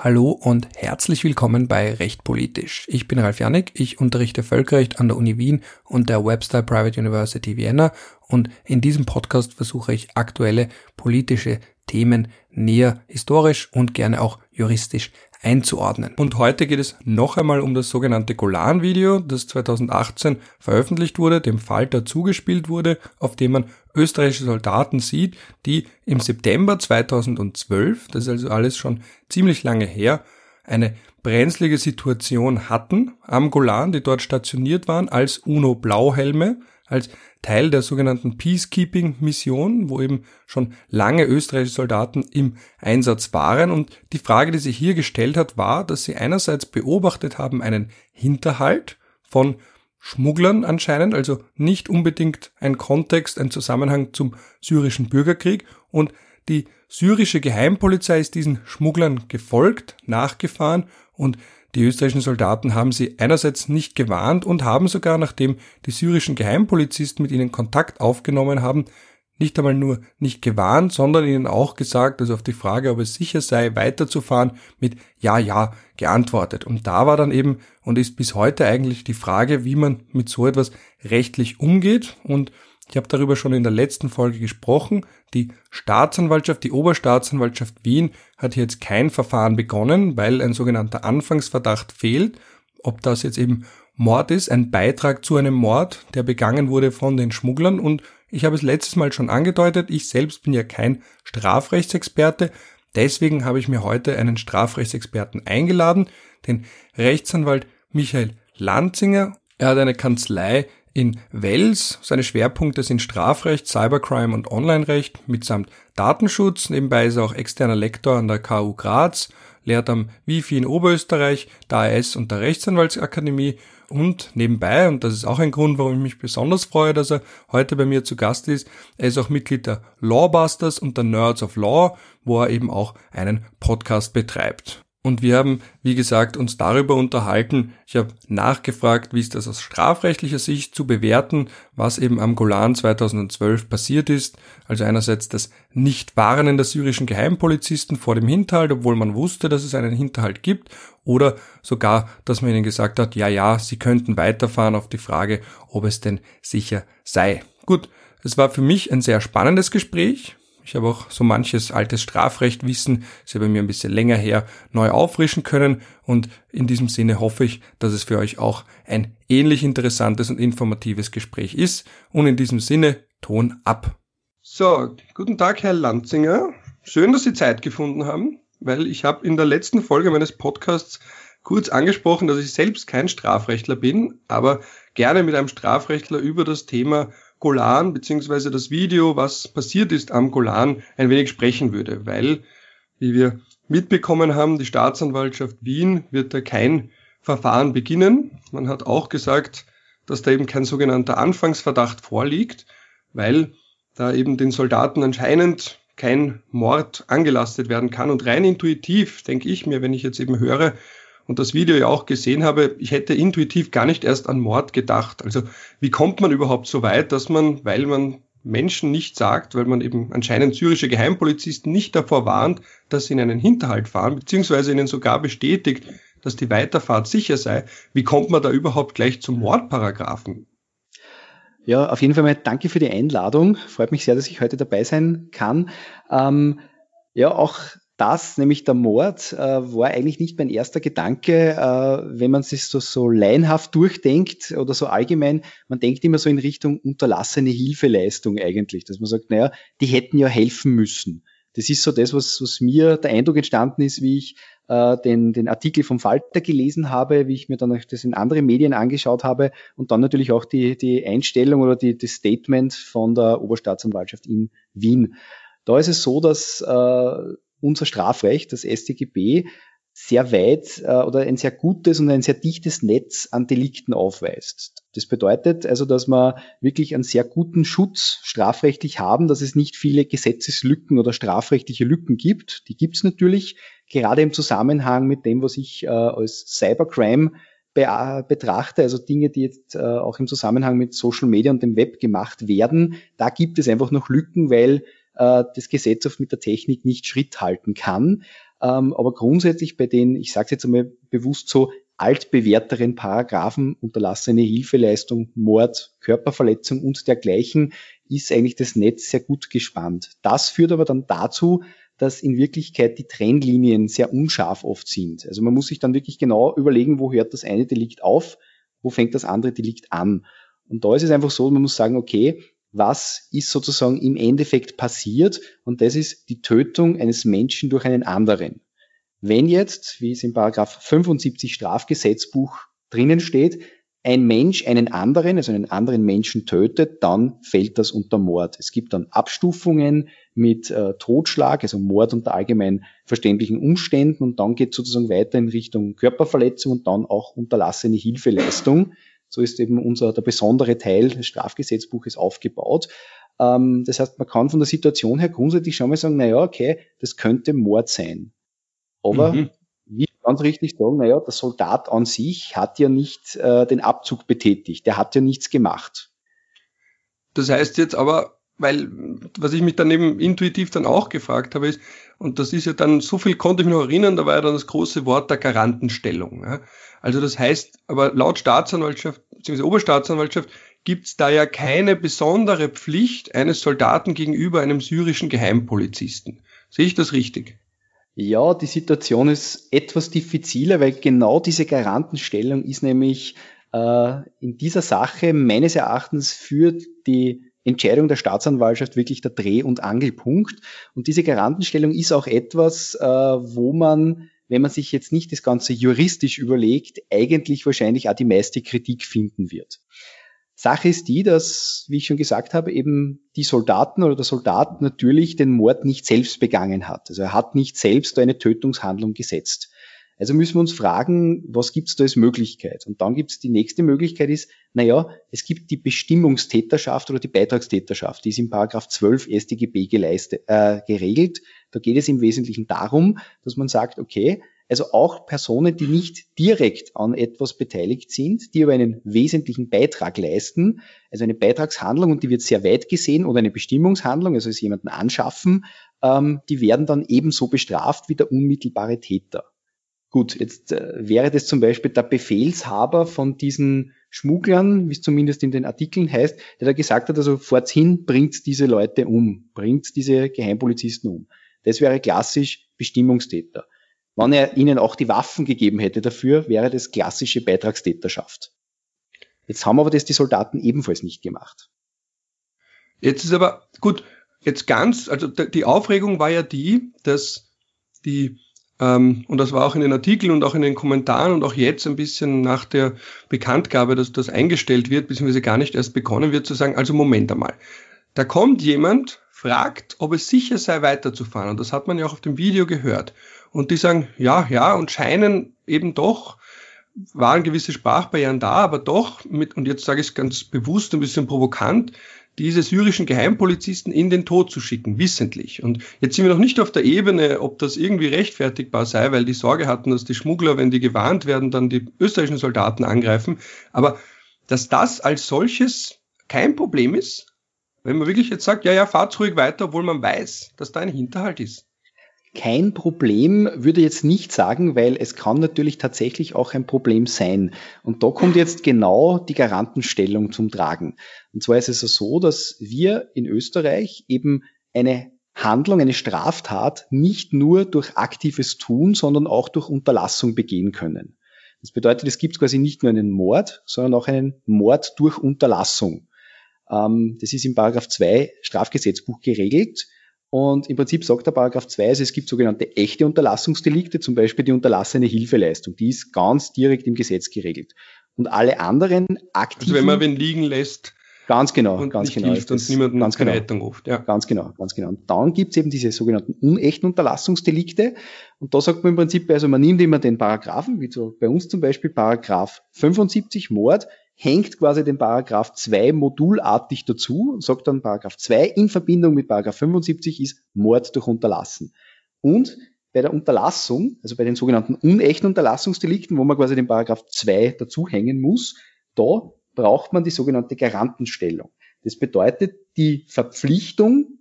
Hallo und herzlich willkommen bei Recht Politisch. Ich bin Ralf Janik, ich unterrichte Völkerrecht an der Uni Wien und der Webster Private University Vienna und in diesem Podcast versuche ich aktuelle politische Themen näher historisch und gerne auch juristisch einzuordnen. Und heute geht es noch einmal um das sogenannte Golan-Video, das 2018 veröffentlicht wurde, dem Falter zugespielt wurde, auf dem man österreichische Soldaten sieht, die im September 2012, das ist also alles schon ziemlich lange her, eine brenzlige Situation hatten am Golan, die dort stationiert waren als UNO-Blauhelme, als Teil der sogenannten Peacekeeping-Mission, wo eben schon lange österreichische Soldaten im Einsatz waren. Und die Frage, die sich hier gestellt hat, war, dass sie einerseits beobachtet haben einen Hinterhalt von Schmugglern anscheinend, also nicht unbedingt ein Kontext, ein Zusammenhang zum syrischen Bürgerkrieg und die syrische Geheimpolizei ist diesen Schmugglern gefolgt, nachgefahren und die österreichischen Soldaten haben sie einerseits nicht gewarnt und haben sogar, nachdem die syrischen Geheimpolizisten mit ihnen Kontakt aufgenommen haben, nicht einmal nur nicht gewarnt, sondern ihnen auch gesagt, also auf die Frage, ob es sicher sei, weiterzufahren, mit Ja, ja geantwortet. Und da war dann eben und ist bis heute eigentlich die Frage, wie man mit so etwas rechtlich umgeht. Und ich habe darüber schon in der letzten Folge gesprochen. Die Staatsanwaltschaft, die Oberstaatsanwaltschaft Wien hat hier jetzt kein Verfahren begonnen, weil ein sogenannter Anfangsverdacht fehlt. Ob das jetzt eben Mord ist, ein Beitrag zu einem Mord, der begangen wurde von den Schmugglern. Und ich habe es letztes Mal schon angedeutet, ich selbst bin ja kein Strafrechtsexperte. Deswegen habe ich mir heute einen Strafrechtsexperten eingeladen, den Rechtsanwalt Michael Lanzinger. Er hat eine Kanzlei in Wels. Seine Schwerpunkte sind Strafrecht, Cybercrime und Online-Recht mitsamt Datenschutz. Nebenbei ist er auch externer Lektor an der KU Graz, lehrt am WIFI in Oberösterreich, der AS und der Rechtsanwaltsakademie und nebenbei, und das ist auch ein Grund, warum ich mich besonders freue, dass er heute bei mir zu Gast ist, er ist auch Mitglied der Lawbusters und der Nerds of Law, wo er eben auch einen Podcast betreibt. Und wir haben, wie gesagt, uns darüber unterhalten. Ich habe nachgefragt, wie ist das aus strafrechtlicher Sicht zu bewerten, was eben am Golan 2012 passiert ist. Also einerseits das Nichtwarnen der syrischen Geheimpolizisten vor dem Hinterhalt, obwohl man wusste, dass es einen Hinterhalt gibt. Oder sogar, dass man ihnen gesagt hat, ja, ja, sie könnten weiterfahren auf die Frage, ob es denn sicher sei. Gut, es war für mich ein sehr spannendes Gespräch. Ich habe auch so manches altes Strafrechtwissen, ist ja bei mir ein bisschen länger her, neu auffrischen können und in diesem Sinne hoffe ich, dass es für euch auch ein ähnlich interessantes und informatives Gespräch ist und in diesem Sinne Ton ab. So, guten Tag, Herr Lanzinger. Schön, dass Sie Zeit gefunden haben, weil ich habe in der letzten Folge meines Podcasts kurz angesprochen, dass ich selbst kein Strafrechtler bin, aber gerne mit einem Strafrechtler über das Thema Golan beziehungsweise das Video, was passiert ist am Golan, ein wenig sprechen würde, weil, wie wir mitbekommen haben, die Staatsanwaltschaft Wien wird da kein Verfahren beginnen. Man hat auch gesagt, dass da eben kein sogenannter Anfangsverdacht vorliegt, weil da eben den Soldaten anscheinend kein Mord angelastet werden kann. Und rein intuitiv denke ich mir, wenn ich jetzt eben höre, und das Video ja auch gesehen habe, ich hätte intuitiv gar nicht erst an Mord gedacht. Also wie kommt man überhaupt so weit, dass man, weil man Menschen nicht sagt, weil man eben anscheinend syrische Geheimpolizisten nicht davor warnt, dass sie in einen Hinterhalt fahren, beziehungsweise ihnen sogar bestätigt, dass die Weiterfahrt sicher sei. Wie kommt man da überhaupt gleich zum Mordparagraphen? Ja, auf jeden Fall mal danke für die Einladung. Freut mich sehr, dass ich heute dabei sein kann. Ähm, ja, auch das, nämlich der Mord, äh, war eigentlich nicht mein erster Gedanke, äh, wenn man sich so, so laienhaft durchdenkt oder so allgemein. Man denkt immer so in Richtung unterlassene Hilfeleistung eigentlich, dass man sagt, naja, die hätten ja helfen müssen. Das ist so das, was, was mir der Eindruck entstanden ist, wie ich äh, den, den Artikel vom Falter gelesen habe, wie ich mir dann das in anderen Medien angeschaut habe und dann natürlich auch die, die Einstellung oder die, das Statement von der Oberstaatsanwaltschaft in Wien. Da ist es so, dass äh, unser Strafrecht, das StGB, sehr weit äh, oder ein sehr gutes und ein sehr dichtes Netz an Delikten aufweist. Das bedeutet also, dass wir wirklich einen sehr guten Schutz strafrechtlich haben, dass es nicht viele Gesetzeslücken oder strafrechtliche Lücken gibt. Die gibt es natürlich, gerade im Zusammenhang mit dem, was ich äh, als Cybercrime be betrachte, also Dinge, die jetzt äh, auch im Zusammenhang mit Social Media und dem Web gemacht werden. Da gibt es einfach noch Lücken, weil äh, das Gesetz oft mit der Technik nicht Schritt halten kann. Ähm, aber grundsätzlich bei den, ich sage jetzt einmal bewusst so, altbewährteren Paragraphen, unterlassene Hilfeleistung, Mord, Körperverletzung und dergleichen, ist eigentlich das Netz sehr gut gespannt. Das führt aber dann dazu, dass in Wirklichkeit die Trennlinien sehr unscharf oft sind. Also man muss sich dann wirklich genau überlegen, wo hört das eine Delikt auf, wo fängt das andere Delikt an. Und da ist es einfach so, man muss sagen, okay, was ist sozusagen im Endeffekt passiert? Und das ist die Tötung eines Menschen durch einen anderen. Wenn jetzt, wie es im Paragraph 75 Strafgesetzbuch drinnen steht, ein Mensch einen anderen, also einen anderen Menschen tötet, dann fällt das unter Mord. Es gibt dann Abstufungen mit äh, Totschlag, also Mord unter allgemein verständlichen Umständen und dann geht es sozusagen weiter in Richtung Körperverletzung und dann auch unterlassene Hilfeleistung. So ist eben unser der besondere Teil des Strafgesetzbuches aufgebaut. Ähm, das heißt, man kann von der Situation her grundsätzlich schon mal sagen, na ja, okay, das könnte Mord sein. Aber mhm. wie ganz richtig sagen, na ja, der Soldat an sich hat ja nicht äh, den Abzug betätigt, der hat ja nichts gemacht. Das heißt jetzt aber, weil was ich mich dann eben intuitiv dann auch gefragt habe, ist, und das ist ja dann, so viel konnte ich mich noch erinnern, da war ja dann das große Wort der Garantenstellung. Ja. Also das heißt, aber laut Staatsanwaltschaft bzw. Oberstaatsanwaltschaft gibt es da ja keine besondere Pflicht eines Soldaten gegenüber einem syrischen Geheimpolizisten. Sehe ich das richtig? Ja, die Situation ist etwas diffiziler, weil genau diese Garantenstellung ist nämlich äh, in dieser Sache meines Erachtens für die Entscheidung der Staatsanwaltschaft wirklich der Dreh- und Angelpunkt. Und diese Garantenstellung ist auch etwas, äh, wo man wenn man sich jetzt nicht das Ganze juristisch überlegt, eigentlich wahrscheinlich auch die meiste Kritik finden wird. Sache ist die, dass, wie ich schon gesagt habe, eben die Soldaten oder der Soldat natürlich den Mord nicht selbst begangen hat. Also er hat nicht selbst eine Tötungshandlung gesetzt. Also müssen wir uns fragen, was gibt es da als Möglichkeit? Und dann gibt es die nächste Möglichkeit ist, naja, es gibt die Bestimmungstäterschaft oder die Beitragstäterschaft, die ist im Paragraph 12 StGB geleistet, äh, geregelt. Da geht es im Wesentlichen darum, dass man sagt, okay, also auch Personen, die nicht direkt an etwas beteiligt sind, die aber einen wesentlichen Beitrag leisten, also eine Beitragshandlung und die wird sehr weit gesehen oder eine Bestimmungshandlung, also es jemanden anschaffen, ähm, die werden dann ebenso bestraft wie der unmittelbare Täter. Gut, jetzt äh, wäre das zum Beispiel der Befehlshaber von diesen Schmugglern, wie es zumindest in den Artikeln heißt, der da gesagt hat, also forthin bringt diese Leute um, bringt diese Geheimpolizisten um. Das wäre klassisch Bestimmungstäter. Wenn er ihnen auch die Waffen gegeben hätte dafür, wäre das klassische Beitragstäterschaft. Jetzt haben aber das die Soldaten ebenfalls nicht gemacht. Jetzt ist aber gut, jetzt ganz, also die Aufregung war ja die, dass die und das war auch in den Artikeln und auch in den Kommentaren und auch jetzt ein bisschen nach der Bekanntgabe, dass das eingestellt wird, beziehungsweise gar nicht erst begonnen wird, zu sagen, also Moment einmal. Da kommt jemand, fragt, ob es sicher sei, weiterzufahren. Und das hat man ja auch auf dem Video gehört. Und die sagen, ja, ja, und scheinen eben doch, waren gewisse Sprachbarrieren da, aber doch mit, und jetzt sage ich es ganz bewusst, ein bisschen provokant, diese syrischen Geheimpolizisten in den Tod zu schicken, wissentlich. Und jetzt sind wir noch nicht auf der Ebene, ob das irgendwie rechtfertigbar sei, weil die Sorge hatten, dass die Schmuggler, wenn die gewarnt werden, dann die österreichischen Soldaten angreifen. Aber dass das als solches kein Problem ist, wenn man wirklich jetzt sagt, ja, ja, fahrt ruhig weiter, obwohl man weiß, dass da ein Hinterhalt ist kein Problem, würde jetzt nicht sagen, weil es kann natürlich tatsächlich auch ein Problem sein. Und da kommt jetzt genau die Garantenstellung zum Tragen. Und zwar ist es so, dass wir in Österreich eben eine Handlung, eine Straftat nicht nur durch aktives Tun, sondern auch durch Unterlassung begehen können. Das bedeutet, es gibt quasi nicht nur einen Mord, sondern auch einen Mord durch Unterlassung. Ähm, das ist im Paragraph 2 Strafgesetzbuch geregelt. Und im Prinzip sagt der Paragraph 2, also es gibt sogenannte echte Unterlassungsdelikte, zum Beispiel die unterlassene Hilfeleistung. Die ist ganz direkt im Gesetz geregelt. Und alle anderen aktiven... Also wenn man wen liegen lässt, Ganz genau, und ganz genau. Hilft und niemanden ganz genau, Rettung ruft. Ja. Ganz genau, ganz genau. Und dann gibt's eben diese sogenannten unechten Unterlassungsdelikte. Und da sagt man im Prinzip, also man nimmt immer den Paragraphen, wie so bei uns zum Beispiel Paragraph 75 Mord, hängt quasi den Paragraph 2 modulartig dazu und sagt dann Paragraph 2 in Verbindung mit Paragraph 75 ist Mord durch Unterlassen. Und bei der Unterlassung, also bei den sogenannten unechten Unterlassungsdelikten, wo man quasi den Paragraph 2 dazuhängen muss, da braucht man die sogenannte Garantenstellung. Das bedeutet die Verpflichtung,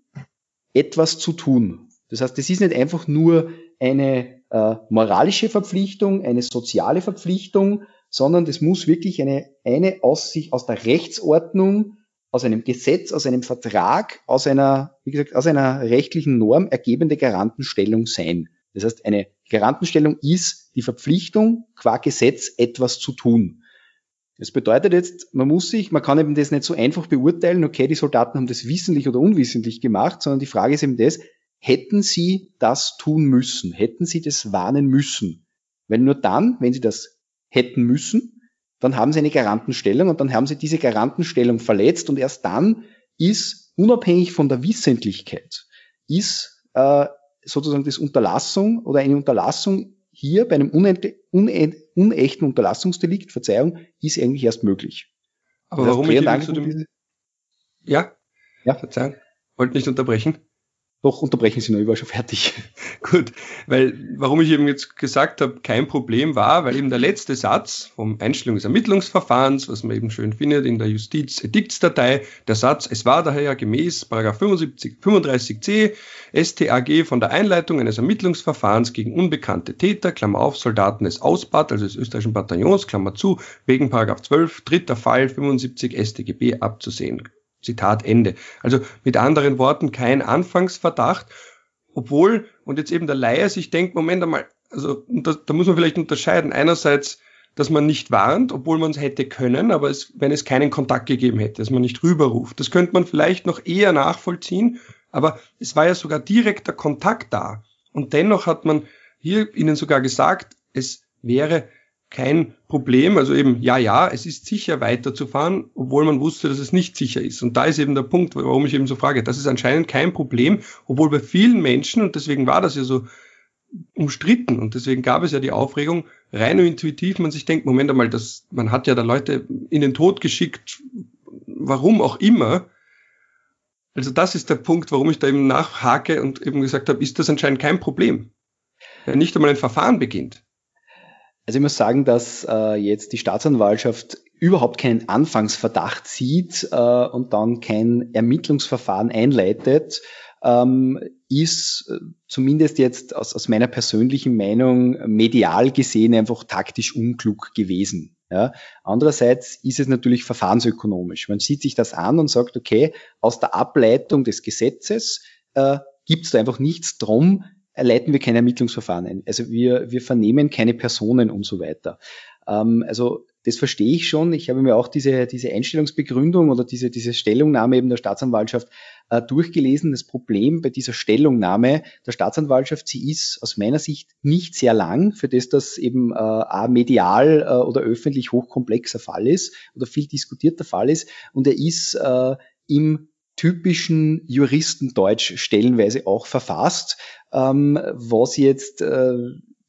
etwas zu tun. Das heißt, das ist nicht einfach nur eine äh, moralische Verpflichtung, eine soziale Verpflichtung, sondern das muss wirklich eine, eine aus sich, aus der Rechtsordnung, aus einem Gesetz, aus einem Vertrag, aus einer, wie gesagt, aus einer rechtlichen Norm ergebende Garantenstellung sein. Das heißt, eine Garantenstellung ist die Verpflichtung, qua Gesetz etwas zu tun. Das bedeutet jetzt, man muss sich, man kann eben das nicht so einfach beurteilen, okay, die Soldaten haben das wissentlich oder unwissentlich gemacht, sondern die Frage ist eben das, hätten sie das tun müssen? Hätten sie das warnen müssen? Weil nur dann, wenn sie das hätten müssen, dann haben sie eine Garantenstellung und dann haben sie diese Garantenstellung verletzt und erst dann ist, unabhängig von der Wissentlichkeit, ist äh, sozusagen das Unterlassung oder eine Unterlassung hier bei einem unechten Unterlassungsdelikt, Verzeihung, ist eigentlich erst möglich. Aber das warum ich zu dem... Ja? Ja. Verzeihung. Wollte nicht unterbrechen. Doch, unterbrechen Sie nur, ich war schon fertig. Gut, weil warum ich eben jetzt gesagt habe, kein Problem war, weil eben der letzte Satz vom Einstellungsermittlungsverfahrens, was man eben schön findet in der Justiz-Ediktsdatei, der Satz, es war daher gemäß 75, 35c StAG von der Einleitung eines Ermittlungsverfahrens gegen unbekannte Täter, Klammer auf, Soldaten des Ausbad, also des österreichischen Bataillons, Klammer zu, wegen Paragraph 12, dritter Fall 75 StGB abzusehen. Zitat Ende. Also mit anderen Worten kein Anfangsverdacht, obwohl, und jetzt eben der Laie sich denkt, Moment einmal, also da, da muss man vielleicht unterscheiden. Einerseits, dass man nicht warnt, obwohl man es hätte können, aber es, wenn es keinen Kontakt gegeben hätte, dass man nicht rüberruft. Das könnte man vielleicht noch eher nachvollziehen, aber es war ja sogar direkter Kontakt da. Und dennoch hat man hier Ihnen sogar gesagt, es wäre kein Problem. Also eben, ja, ja, es ist sicher weiterzufahren, obwohl man wusste, dass es nicht sicher ist. Und da ist eben der Punkt, warum ich eben so frage. Das ist anscheinend kein Problem, obwohl bei vielen Menschen, und deswegen war das ja so umstritten und deswegen gab es ja die Aufregung, rein intuitiv man sich denkt, Moment einmal, das, man hat ja da Leute in den Tod geschickt, warum auch immer. Also das ist der Punkt, warum ich da eben nachhake und eben gesagt habe, ist das anscheinend kein Problem. Wenn nicht einmal ein Verfahren beginnt. Also ich muss sagen, dass äh, jetzt die Staatsanwaltschaft überhaupt keinen Anfangsverdacht sieht äh, und dann kein Ermittlungsverfahren einleitet, ähm, ist äh, zumindest jetzt aus, aus meiner persönlichen Meinung medial gesehen einfach taktisch unklug gewesen. Ja. Andererseits ist es natürlich verfahrensökonomisch. Man sieht sich das an und sagt, okay, aus der Ableitung des Gesetzes äh, gibt es da einfach nichts drum, leiten wir kein Ermittlungsverfahren ein. Also wir, wir vernehmen keine Personen und so weiter. Ähm, also das verstehe ich schon. Ich habe mir auch diese, diese Einstellungsbegründung oder diese, diese Stellungnahme eben der Staatsanwaltschaft äh, durchgelesen. Das Problem bei dieser Stellungnahme der Staatsanwaltschaft, sie ist aus meiner Sicht nicht sehr lang, für das das eben äh, medial äh, oder öffentlich hochkomplexer Fall ist oder viel diskutierter Fall ist. Und er ist äh, im typischen Juristendeutsch stellenweise auch verfasst, ähm, was jetzt äh,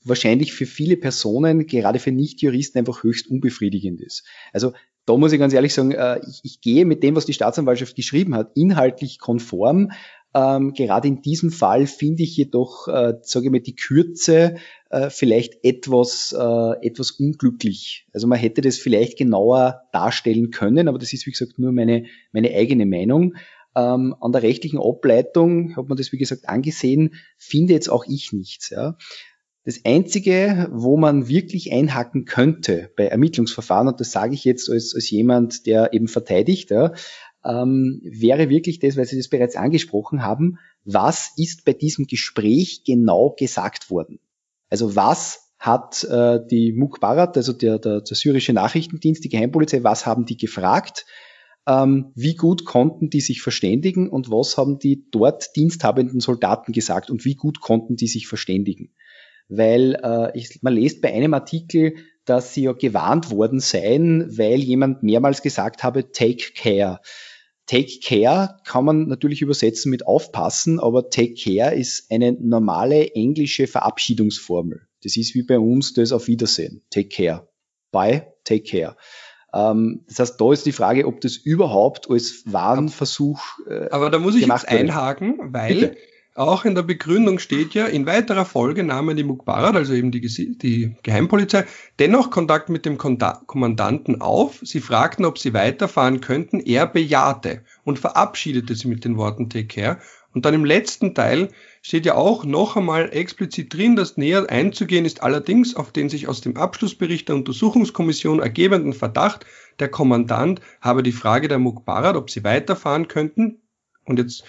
wahrscheinlich für viele Personen, gerade für Nichtjuristen, einfach höchst unbefriedigend ist. Also da muss ich ganz ehrlich sagen, äh, ich, ich, gehe mit dem, was die Staatsanwaltschaft geschrieben hat, inhaltlich konform. Ähm, gerade in diesem Fall finde ich jedoch, äh, sage ich mal, die Kürze äh, vielleicht etwas, äh, etwas unglücklich. Also man hätte das vielleicht genauer darstellen können, aber das ist, wie gesagt, nur meine, meine eigene Meinung. Ähm, an der rechtlichen Ableitung, hat man das wie gesagt angesehen, finde jetzt auch ich nichts. Ja. Das Einzige, wo man wirklich einhaken könnte bei Ermittlungsverfahren, und das sage ich jetzt als, als jemand, der eben verteidigt, ja, ähm, wäre wirklich das, weil Sie das bereits angesprochen haben, was ist bei diesem Gespräch genau gesagt worden? Also was hat äh, die Mukbarat, also der, der, der syrische Nachrichtendienst, die Geheimpolizei, was haben die gefragt? Ähm, wie gut konnten die sich verständigen und was haben die dort diensthabenden Soldaten gesagt und wie gut konnten die sich verständigen. Weil äh, ich, man liest bei einem Artikel, dass sie ja gewarnt worden seien, weil jemand mehrmals gesagt habe, take care. Take care kann man natürlich übersetzen mit aufpassen, aber take care ist eine normale englische Verabschiedungsformel. Das ist wie bei uns das Auf Wiedersehen. Take care. Bye, take care. Ähm, das heißt, da ist die Frage, ob das überhaupt als Warnversuch. Äh, Aber da muss ich jetzt einhaken, weil Bitte. auch in der Begründung steht ja, in weiterer Folge nahmen die Mukbarat, also eben die, die Geheimpolizei, dennoch Kontakt mit dem Kommandanten auf. Sie fragten, ob sie weiterfahren könnten. Er bejahte und verabschiedete sie mit den Worten Take care. Und dann im letzten Teil steht ja auch noch einmal explizit drin, dass näher einzugehen ist allerdings auf den sich aus dem Abschlussbericht der Untersuchungskommission ergebenden Verdacht, der Kommandant habe die Frage der Mukbarat, ob sie weiterfahren könnten. Und jetzt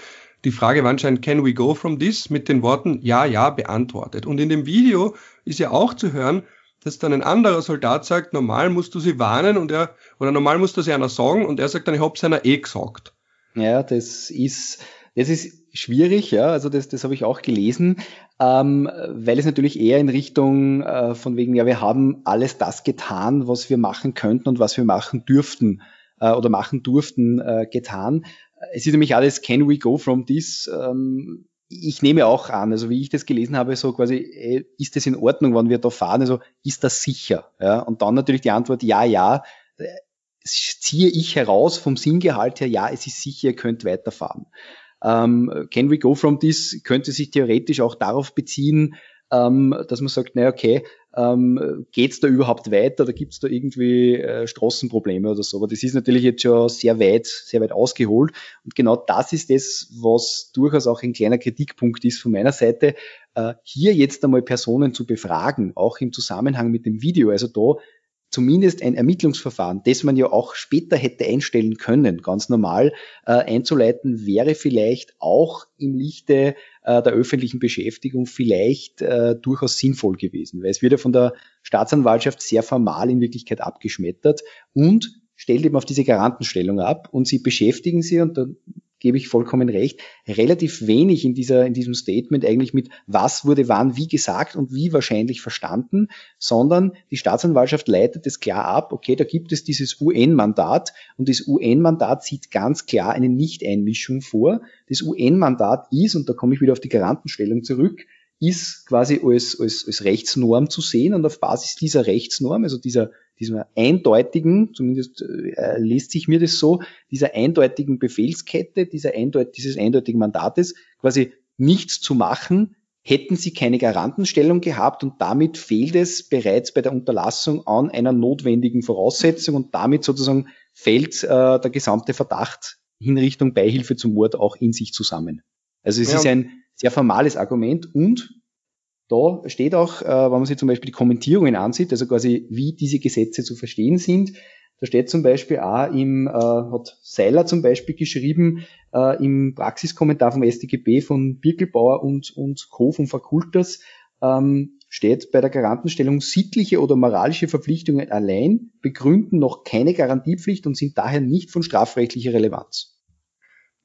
die Frage war anscheinend, can we go from this? mit den Worten ja, ja beantwortet. Und in dem Video ist ja auch zu hören, dass dann ein anderer Soldat sagt, normal musst du sie warnen und er, oder normal musst du sie einer sagen und er sagt dann, ich hab's einer eh gesagt. Ja, das ist, das ist schwierig, ja, also das, das habe ich auch gelesen, ähm, weil es natürlich eher in Richtung äh, von wegen, ja, wir haben alles das getan, was wir machen könnten und was wir machen dürften äh, oder machen durften, äh, getan. Es ist nämlich alles, can we go from this? Ähm, ich nehme auch an, also wie ich das gelesen habe, so quasi, äh, ist das in Ordnung, wann wir da fahren? Also ist das sicher? Ja? Und dann natürlich die Antwort, ja, ja. Äh, ziehe ich heraus vom Sinngehalt her, ja, es ist sicher, ihr könnt weiterfahren. Ähm, can we go from this könnte sich theoretisch auch darauf beziehen, ähm, dass man sagt, naja, okay, ähm, geht da überhaupt weiter oder gibt es da irgendwie äh, Straßenprobleme oder so. Aber das ist natürlich jetzt schon sehr weit, sehr weit ausgeholt. Und genau das ist das, was durchaus auch ein kleiner Kritikpunkt ist von meiner Seite, äh, hier jetzt einmal Personen zu befragen, auch im Zusammenhang mit dem Video. Also da zumindest ein Ermittlungsverfahren, das man ja auch später hätte einstellen können, ganz normal äh, einzuleiten, wäre vielleicht auch im Lichte äh, der öffentlichen Beschäftigung vielleicht äh, durchaus sinnvoll gewesen, weil es wird ja von der Staatsanwaltschaft sehr formal in Wirklichkeit abgeschmettert und stellt eben auf diese Garantenstellung ab und sie beschäftigen sie, und da gebe ich vollkommen recht, relativ wenig in, dieser, in diesem Statement eigentlich mit, was wurde wann wie gesagt und wie wahrscheinlich verstanden, sondern die Staatsanwaltschaft leitet es klar ab, okay, da gibt es dieses UN-Mandat und das UN-Mandat sieht ganz klar eine Nicht-Einmischung vor. Das UN-Mandat ist, und da komme ich wieder auf die Garantenstellung zurück, ist quasi als, als, als Rechtsnorm zu sehen und auf Basis dieser Rechtsnorm, also dieser dieser eindeutigen, zumindest äh, liest sich mir das so, dieser eindeutigen Befehlskette, dieser eindeut dieses eindeutigen Mandates quasi nichts zu machen, hätten sie keine Garantenstellung gehabt und damit fehlt es bereits bei der Unterlassung an einer notwendigen Voraussetzung und damit sozusagen fällt äh, der gesamte Verdacht in Richtung Beihilfe zum Mord auch in sich zusammen. Also es ja. ist ein sehr formales Argument und da steht auch, äh, wenn man sich zum Beispiel die Kommentierungen ansieht, also quasi wie diese Gesetze zu verstehen sind, da steht zum Beispiel auch im, äh, hat Seiler zum Beispiel geschrieben, äh, im Praxiskommentar vom StGB von Birkelbauer und, und Co. von Fakultas, ähm, steht bei der Garantenstellung sittliche oder moralische Verpflichtungen allein begründen noch keine Garantiepflicht und sind daher nicht von strafrechtlicher Relevanz.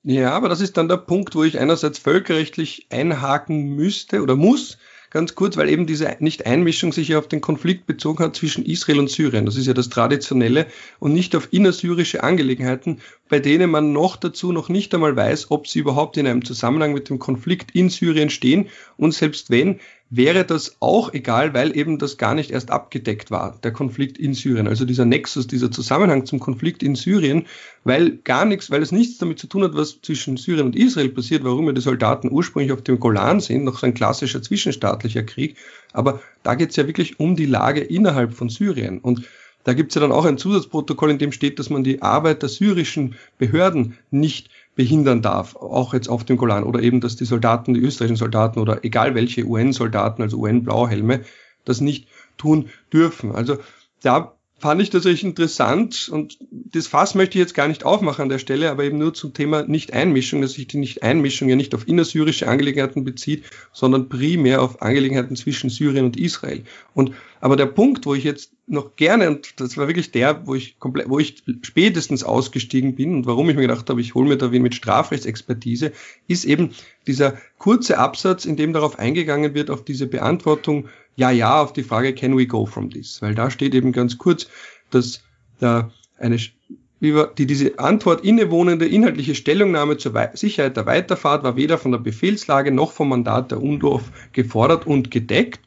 Ja, aber das ist dann der Punkt, wo ich einerseits völkerrechtlich einhaken müsste oder muss, ganz kurz, weil eben diese Nicht-Einmischung sich ja auf den Konflikt bezogen hat zwischen Israel und Syrien. Das ist ja das Traditionelle und nicht auf innersyrische Angelegenheiten, bei denen man noch dazu noch nicht einmal weiß, ob sie überhaupt in einem Zusammenhang mit dem Konflikt in Syrien stehen. Und selbst wenn, wäre das auch egal, weil eben das gar nicht erst abgedeckt war, der Konflikt in Syrien. Also dieser Nexus, dieser Zusammenhang zum Konflikt in Syrien, weil gar nichts, weil es nichts damit zu tun hat, was zwischen Syrien und Israel passiert, warum ja die Soldaten ursprünglich auf dem Golan sind, noch so ein klassischer zwischenstaatlicher Krieg. Aber da geht es ja wirklich um die Lage innerhalb von Syrien. Und da gibt es ja dann auch ein Zusatzprotokoll, in dem steht, dass man die Arbeit der syrischen Behörden nicht behindern darf, auch jetzt auf dem Golan oder eben, dass die Soldaten, die österreichischen Soldaten oder egal welche UN-Soldaten, also UN-Blauhelme, das nicht tun dürfen. Also da fand ich echt interessant und das Fass möchte ich jetzt gar nicht aufmachen an der Stelle, aber eben nur zum Thema Nicht-Einmischung, dass sich die Nicht-Einmischung ja nicht auf innersyrische Angelegenheiten bezieht, sondern primär auf Angelegenheiten zwischen Syrien und Israel. Und aber der Punkt, wo ich jetzt noch gerne, und das war wirklich der, wo ich komplett, wo ich spätestens ausgestiegen bin und warum ich mir gedacht habe, ich hole mir da wen mit Strafrechtsexpertise, ist eben dieser kurze Absatz, in dem darauf eingegangen wird, auf diese Beantwortung ja, ja auf die Frage, can we go from this? Weil da steht eben ganz kurz, dass da eine, die diese Antwort innewohnende inhaltliche Stellungnahme zur Sicherheit der Weiterfahrt war weder von der Befehlslage noch vom Mandat der UNDORF gefordert und gedeckt.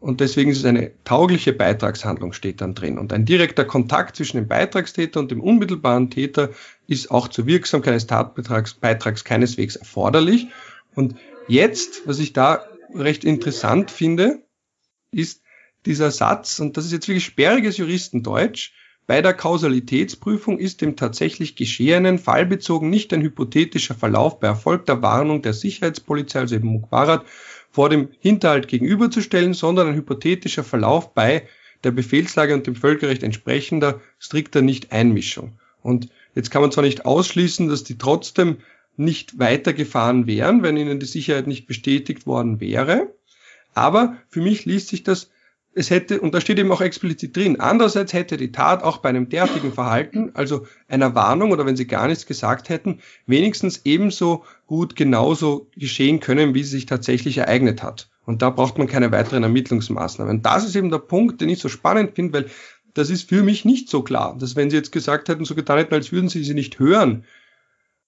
Und deswegen ist es eine taugliche Beitragshandlung, steht dann drin. Und ein direkter Kontakt zwischen dem Beitragstäter und dem unmittelbaren Täter ist auch zur Wirksamkeit eines Tatbeitrags Beitrags keineswegs erforderlich. Und jetzt, was ich da recht interessant finde, ist dieser Satz, und das ist jetzt wirklich sperriges Juristendeutsch, bei der Kausalitätsprüfung ist dem tatsächlich Geschehenen fallbezogen nicht ein hypothetischer Verlauf bei erfolgter Warnung der Sicherheitspolizei, also eben Mukbarat, vor dem Hinterhalt gegenüberzustellen, sondern ein hypothetischer Verlauf bei der Befehlslage und dem Völkerrecht entsprechender strikter Nicht-Einmischung. Und jetzt kann man zwar nicht ausschließen, dass die trotzdem nicht weitergefahren wären, wenn ihnen die Sicherheit nicht bestätigt worden wäre, aber für mich liest sich das es hätte, und da steht eben auch explizit drin, andererseits hätte die Tat auch bei einem derartigen Verhalten, also einer Warnung oder wenn sie gar nichts gesagt hätten, wenigstens ebenso gut genauso geschehen können, wie sie sich tatsächlich ereignet hat. Und da braucht man keine weiteren Ermittlungsmaßnahmen. Das ist eben der Punkt, den ich so spannend finde, weil das ist für mich nicht so klar, dass wenn sie jetzt gesagt hätten, so getan hätten, als würden sie sie nicht hören,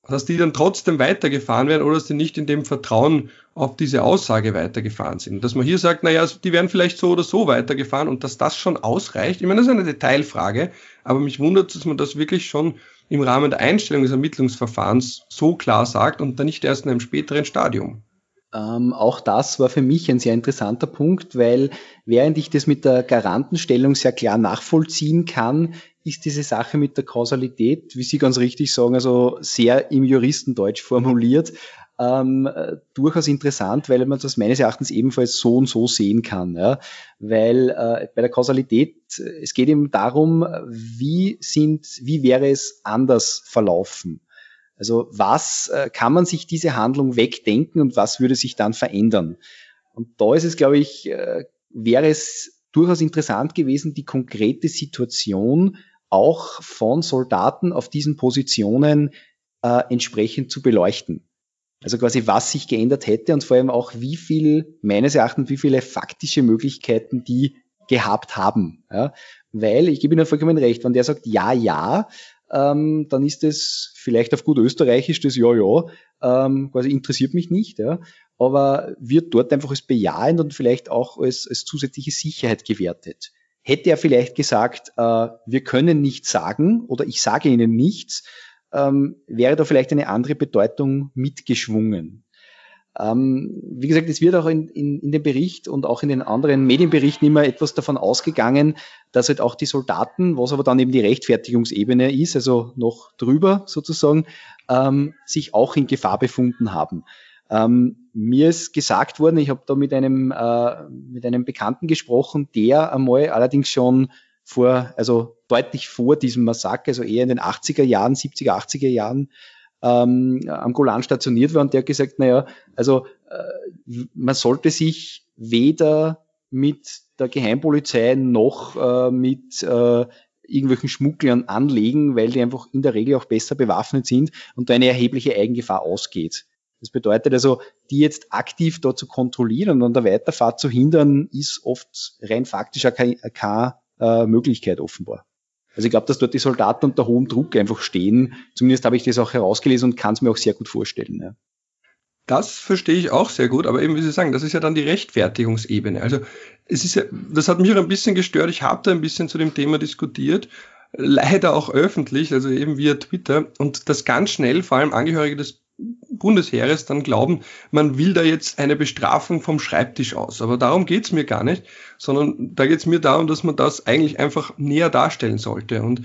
dass die dann trotzdem weitergefahren werden oder dass die nicht in dem Vertrauen auf diese Aussage weitergefahren sind. Dass man hier sagt, naja, die werden vielleicht so oder so weitergefahren und dass das schon ausreicht. Ich meine, das ist eine Detailfrage, aber mich wundert, dass man das wirklich schon im Rahmen der Einstellung des Ermittlungsverfahrens so klar sagt und dann nicht erst in einem späteren Stadium. Ähm, auch das war für mich ein sehr interessanter Punkt, weil während ich das mit der Garantenstellung sehr klar nachvollziehen kann, ist diese Sache mit der Kausalität, wie Sie ganz richtig sagen, also sehr im Juristendeutsch formuliert, ähm, durchaus interessant, weil man das meines Erachtens ebenfalls so und so sehen kann. Ja? Weil äh, bei der Kausalität, es geht eben darum, wie sind, wie wäre es anders verlaufen? Also was äh, kann man sich diese Handlung wegdenken und was würde sich dann verändern? Und da ist es, glaube ich, äh, wäre es durchaus interessant gewesen, die konkrete Situation auch von Soldaten auf diesen Positionen äh, entsprechend zu beleuchten. Also quasi, was sich geändert hätte und vor allem auch, wie viel, meines Erachtens, wie viele faktische Möglichkeiten die gehabt haben. Ja? Weil, ich gebe Ihnen vollkommen recht, wenn der sagt, ja, ja, ähm, dann ist es vielleicht auf gut österreichisch das ja, ja, ähm, quasi interessiert mich nicht, ja, aber wird dort einfach als bejahend und vielleicht auch als, als zusätzliche Sicherheit gewertet. Hätte er vielleicht gesagt, äh, wir können nichts sagen oder ich sage Ihnen nichts, ähm, wäre da vielleicht eine andere Bedeutung mitgeschwungen. Ähm, wie gesagt, es wird auch in, in, in dem Bericht und auch in den anderen Medienberichten immer etwas davon ausgegangen, dass halt auch die Soldaten, was aber dann eben die Rechtfertigungsebene ist, also noch drüber sozusagen, ähm, sich auch in Gefahr befunden haben. Ähm, mir ist gesagt worden, ich habe da mit einem, äh, mit einem Bekannten gesprochen, der einmal allerdings schon vor, also deutlich vor diesem Massaker, also eher in den 80er Jahren, 70er, 80er Jahren, ähm, am Golan stationiert war und der hat gesagt, naja, also äh, man sollte sich weder mit der Geheimpolizei noch äh, mit äh, irgendwelchen Schmugglern anlegen, weil die einfach in der Regel auch besser bewaffnet sind und da eine erhebliche Eigengefahr ausgeht. Das bedeutet also, die jetzt aktiv dort zu kontrollieren und an der Weiterfahrt zu hindern, ist oft rein faktisch keine, keine äh, Möglichkeit offenbar. Also ich glaube, dass dort die Soldaten unter hohem Druck einfach stehen. Zumindest habe ich das auch herausgelesen und kann es mir auch sehr gut vorstellen. Ja. Das verstehe ich auch sehr gut, aber eben wie Sie sagen, das ist ja dann die Rechtfertigungsebene. Also es ist ja, das hat mich auch ein bisschen gestört. Ich habe da ein bisschen zu dem Thema diskutiert, leider auch öffentlich, also eben via Twitter und das ganz schnell, vor allem Angehörige des Bundesheeres dann glauben, man will da jetzt eine Bestrafung vom Schreibtisch aus. Aber darum geht's mir gar nicht, sondern da geht's mir darum, dass man das eigentlich einfach näher darstellen sollte. Und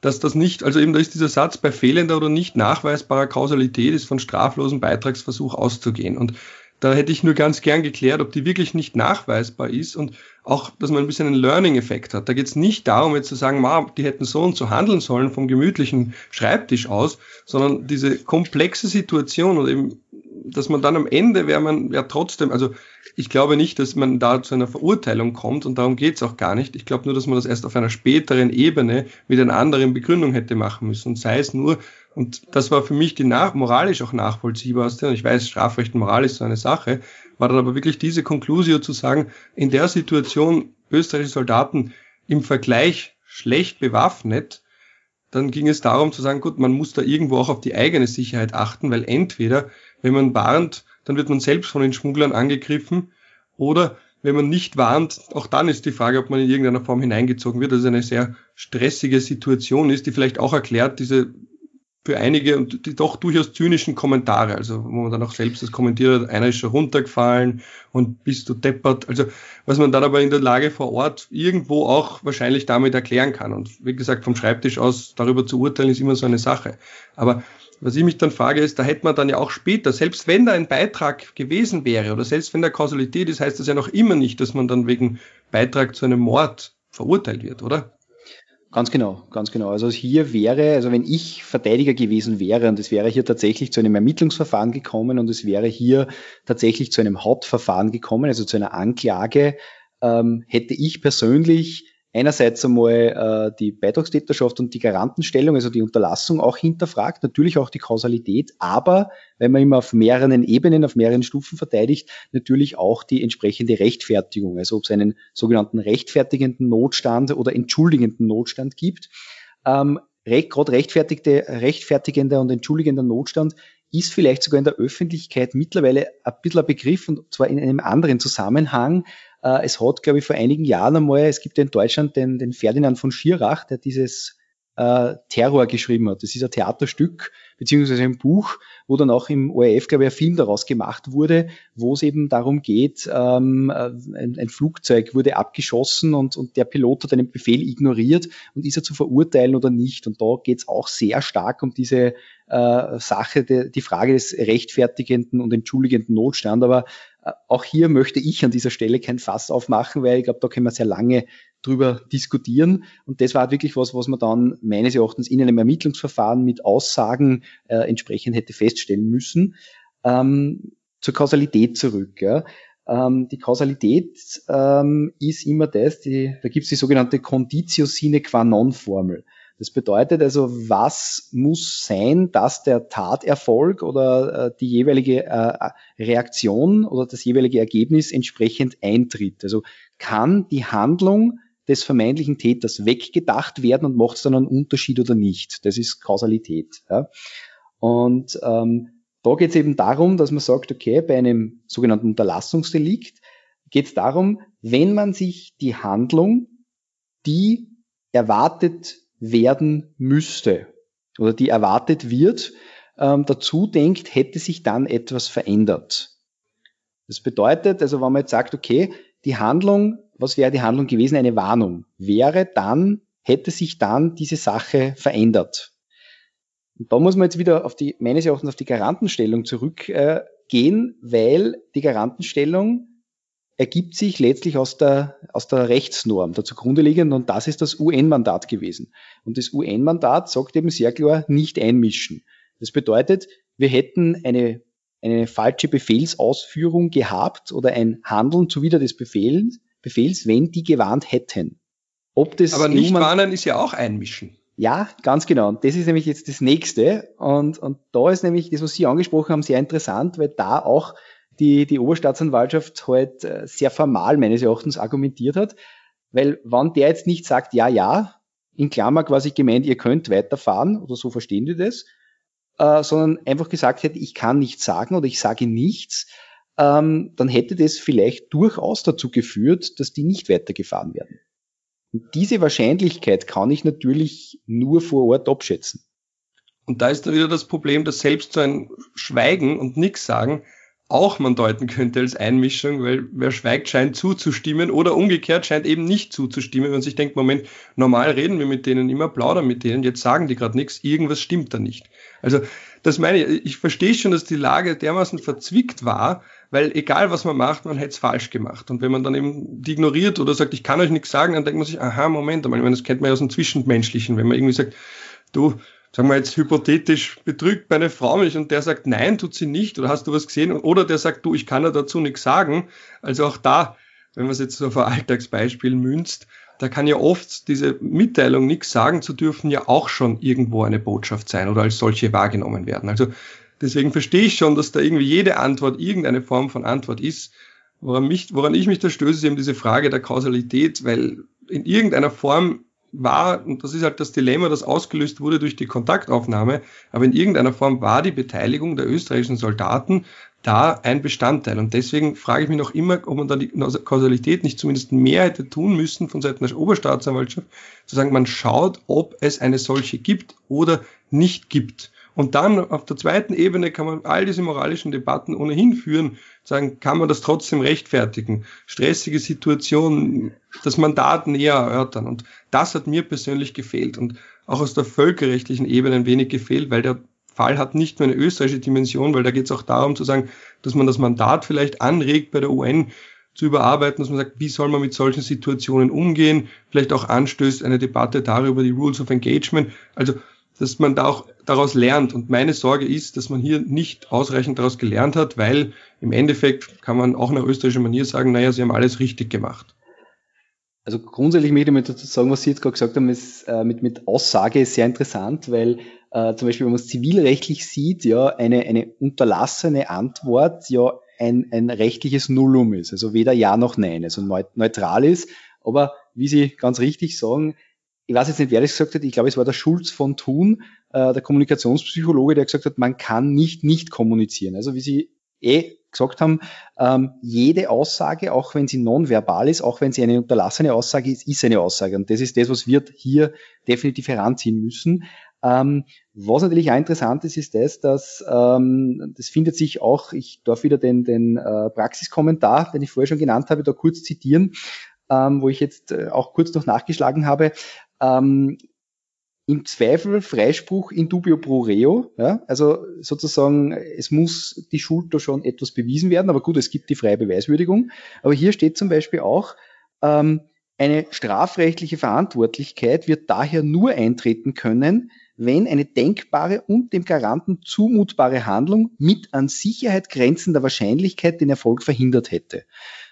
dass das nicht, also eben da ist dieser Satz, bei fehlender oder nicht nachweisbarer Kausalität ist von straflosen Beitragsversuch auszugehen. Und da hätte ich nur ganz gern geklärt, ob die wirklich nicht nachweisbar ist und auch, dass man ein bisschen einen Learning-Effekt hat. Da geht es nicht darum, jetzt zu sagen, ma, die hätten so und so handeln sollen vom gemütlichen Schreibtisch aus, sondern diese komplexe Situation oder eben, dass man dann am Ende wäre man ja trotzdem, also ich glaube nicht, dass man da zu einer Verurteilung kommt und darum geht es auch gar nicht. Ich glaube nur, dass man das erst auf einer späteren Ebene mit einer anderen Begründung hätte machen müssen. Sei es nur, und das war für mich die nach, moralisch auch nachvollziehbarste, und ich weiß, Strafrecht und Moral ist so eine Sache, war dann aber wirklich diese Konklusio zu sagen, in der Situation österreichische Soldaten im Vergleich schlecht bewaffnet, dann ging es darum zu sagen, gut, man muss da irgendwo auch auf die eigene Sicherheit achten, weil entweder, wenn man warnt, dann wird man selbst von den Schmugglern angegriffen oder wenn man nicht warnt, auch dann ist die Frage, ob man in irgendeiner Form hineingezogen wird. Das ist eine sehr stressige Situation ist, die vielleicht auch erklärt diese für einige und die doch durchaus zynischen Kommentare, also wo man dann auch selbst das kommentiert hat, einer ist schon runtergefallen und bist du deppert, also was man dann aber in der Lage vor Ort irgendwo auch wahrscheinlich damit erklären kann. Und wie gesagt, vom Schreibtisch aus darüber zu urteilen, ist immer so eine Sache. Aber was ich mich dann frage, ist, da hätte man dann ja auch später, selbst wenn da ein Beitrag gewesen wäre oder selbst wenn da Kausalität ist, heißt das ja noch immer nicht, dass man dann wegen Beitrag zu einem Mord verurteilt wird, oder? Ganz genau, ganz genau. Also hier wäre, also wenn ich Verteidiger gewesen wäre und es wäre hier tatsächlich zu einem Ermittlungsverfahren gekommen und es wäre hier tatsächlich zu einem Hauptverfahren gekommen, also zu einer Anklage, ähm, hätte ich persönlich einerseits einmal äh, die Beitragstäterschaft und die Garantenstellung, also die Unterlassung auch hinterfragt, natürlich auch die Kausalität, aber wenn man immer auf mehreren Ebenen, auf mehreren Stufen verteidigt, natürlich auch die entsprechende Rechtfertigung, also ob es einen sogenannten rechtfertigenden Notstand oder entschuldigenden Notstand gibt. Ähm, gerade rechtfertigte, rechtfertigender und entschuldigender Notstand ist vielleicht sogar in der Öffentlichkeit mittlerweile ein bisschen ein Begriff und zwar in einem anderen Zusammenhang, äh, es hat, glaube ich, vor einigen Jahren einmal, es gibt in Deutschland den, den Ferdinand von Schirach, der dieses äh, Terror geschrieben hat. Das ist ein Theaterstück, beziehungsweise ein Buch, wo dann auch im ORF, glaube ich, ein Film daraus gemacht wurde, wo es eben darum geht, ähm, ein, ein, Flugzeug wurde abgeschossen und, und der Pilot hat einen Befehl ignoriert und ist er zu verurteilen oder nicht. Und da geht es auch sehr stark um diese äh, Sache, de, die Frage des rechtfertigenden und entschuldigenden Notstand. Aber äh, auch hier möchte ich an dieser Stelle kein Fass aufmachen, weil ich glaube, da können wir sehr lange drüber diskutieren. Und das war wirklich was, was man dann meines Erachtens in einem Ermittlungsverfahren mit Aussagen äh, entsprechend hätte feststellen müssen. Ähm, zur Kausalität zurück. Ja. Ähm, die Kausalität ähm, ist immer das, die, da gibt es die sogenannte Conditio sine qua non Formel. Das bedeutet also, was muss sein, dass der Taterfolg oder äh, die jeweilige äh, Reaktion oder das jeweilige Ergebnis entsprechend eintritt. Also kann die Handlung des vermeintlichen Täters weggedacht werden und macht es dann einen Unterschied oder nicht. Das ist Kausalität. Ja. Und ähm, da geht es eben darum, dass man sagt, okay, bei einem sogenannten Unterlassungsdelikt geht es darum, wenn man sich die Handlung, die erwartet werden müsste oder die erwartet wird, ähm, dazu denkt, hätte sich dann etwas verändert. Das bedeutet, also wenn man jetzt sagt, okay, die Handlung, was wäre die Handlung gewesen? Eine Warnung. Wäre dann, hätte sich dann diese Sache verändert. Und da muss man jetzt wieder auf die, meines Erachtens auf die Garantenstellung zurückgehen, weil die Garantenstellung ergibt sich letztlich aus der, aus der Rechtsnorm, der zugrunde liegenden, und das ist das UN-Mandat gewesen. Und das UN-Mandat sagt eben sehr klar, nicht einmischen. Das bedeutet, wir hätten eine, eine falsche Befehlsausführung gehabt oder ein Handeln zuwider des Befehls, Befehls, wenn die gewarnt hätten. Ob das Aber nicht warnen ist ja auch einmischen. Ja, ganz genau. Und das ist nämlich jetzt das nächste. Und, und da ist nämlich das, was Sie angesprochen haben, sehr interessant, weil da auch die, die Oberstaatsanwaltschaft halt äh, sehr formal meines Erachtens argumentiert hat, weil wenn der jetzt nicht sagt, ja, ja, in Klammer quasi gemeint, ihr könnt weiterfahren, oder so verstehen die das, äh, sondern einfach gesagt hätte, ich kann nichts sagen oder ich sage nichts, ähm, dann hätte das vielleicht durchaus dazu geführt, dass die nicht weitergefahren werden. Und diese Wahrscheinlichkeit kann ich natürlich nur vor Ort abschätzen. Und da ist dann wieder das Problem, dass selbst so ein Schweigen und nichts sagen auch man deuten könnte als Einmischung, weil wer schweigt, scheint zuzustimmen oder umgekehrt scheint eben nicht zuzustimmen, wenn man sich denkt, Moment, normal reden wir mit denen, immer plaudern mit denen, jetzt sagen die gerade nichts, irgendwas stimmt da nicht. Also das meine ich, ich verstehe schon, dass die Lage dermaßen verzwickt war, weil egal was man macht, man hätte es falsch gemacht. Und wenn man dann eben die ignoriert oder sagt, ich kann euch nichts sagen, dann denkt man sich, aha, Moment, ich meine, das kennt man ja aus dem Zwischenmenschlichen, wenn man irgendwie sagt, du, sagen wir jetzt hypothetisch, betrügt meine Frau mich und der sagt, nein, tut sie nicht, oder hast du was gesehen? Oder der sagt, du, ich kann ja dazu nichts sagen. Also auch da, wenn man es jetzt so auf ein Alltagsbeispiel münzt, da kann ja oft diese Mitteilung, nichts sagen zu dürfen, ja auch schon irgendwo eine Botschaft sein oder als solche wahrgenommen werden. Also deswegen verstehe ich schon, dass da irgendwie jede Antwort irgendeine Form von Antwort ist. Woran, mich, woran ich mich da stöße, ist eben diese Frage der Kausalität, weil in irgendeiner Form war, und das ist halt das Dilemma, das ausgelöst wurde durch die Kontaktaufnahme, aber in irgendeiner Form war die Beteiligung der österreichischen Soldaten da ein Bestandteil. Und deswegen frage ich mich noch immer, ob man da die Kausalität nicht zumindest mehr hätte tun müssen von Seiten der Oberstaatsanwaltschaft, zu sagen, man schaut, ob es eine solche gibt oder nicht gibt. Und dann auf der zweiten Ebene kann man all diese moralischen Debatten ohnehin führen, sagen, kann man das trotzdem rechtfertigen? Stressige Situationen, das Mandat näher erörtern. Und das hat mir persönlich gefehlt und auch aus der völkerrechtlichen Ebene ein wenig gefehlt, weil der Fall hat nicht nur eine österreichische Dimension, weil da geht es auch darum zu sagen, dass man das Mandat vielleicht anregt bei der UN zu überarbeiten, dass man sagt, wie soll man mit solchen Situationen umgehen, vielleicht auch anstößt eine Debatte darüber, die Rules of Engagement. Also dass man da auch daraus lernt. Und meine Sorge ist, dass man hier nicht ausreichend daraus gelernt hat, weil im Endeffekt kann man auch nach österreichischer Manier sagen, naja, sie haben alles richtig gemacht. Also grundsätzlich möchte ich mal dazu sagen, was Sie jetzt gerade gesagt haben, ist äh, mit, mit Aussage ist sehr interessant, weil äh, zum Beispiel, wenn man es zivilrechtlich sieht, ja, eine, eine unterlassene Antwort ja ein, ein rechtliches Nullum ist. Also weder Ja noch Nein, also neutral ist. Aber wie Sie ganz richtig sagen, ich weiß jetzt nicht, wer das gesagt hat, ich glaube, es war der Schulz von Thun, äh, der Kommunikationspsychologe, der gesagt hat, man kann nicht nicht kommunizieren. Also wie Sie eh gesagt haben, ähm, jede Aussage, auch wenn sie nonverbal ist, auch wenn sie eine unterlassene Aussage ist, ist eine Aussage. Und das ist das, was wir hier definitiv heranziehen müssen. Ähm, was natürlich auch interessant ist, ist das, dass ähm, das findet sich auch, ich darf wieder den, den äh, Praxiskommentar, den ich vorher schon genannt habe, da kurz zitieren, ähm, wo ich jetzt äh, auch kurz noch nachgeschlagen habe ähm, im Zweifel Freispruch in dubio pro reo. Ja? Also sozusagen, es muss die Schuld da schon etwas bewiesen werden, aber gut, es gibt die freie Beweiswürdigung. Aber hier steht zum Beispiel auch, ähm, eine strafrechtliche Verantwortlichkeit wird daher nur eintreten können, wenn eine denkbare und dem Garanten zumutbare Handlung mit an Sicherheit grenzender Wahrscheinlichkeit den Erfolg verhindert hätte.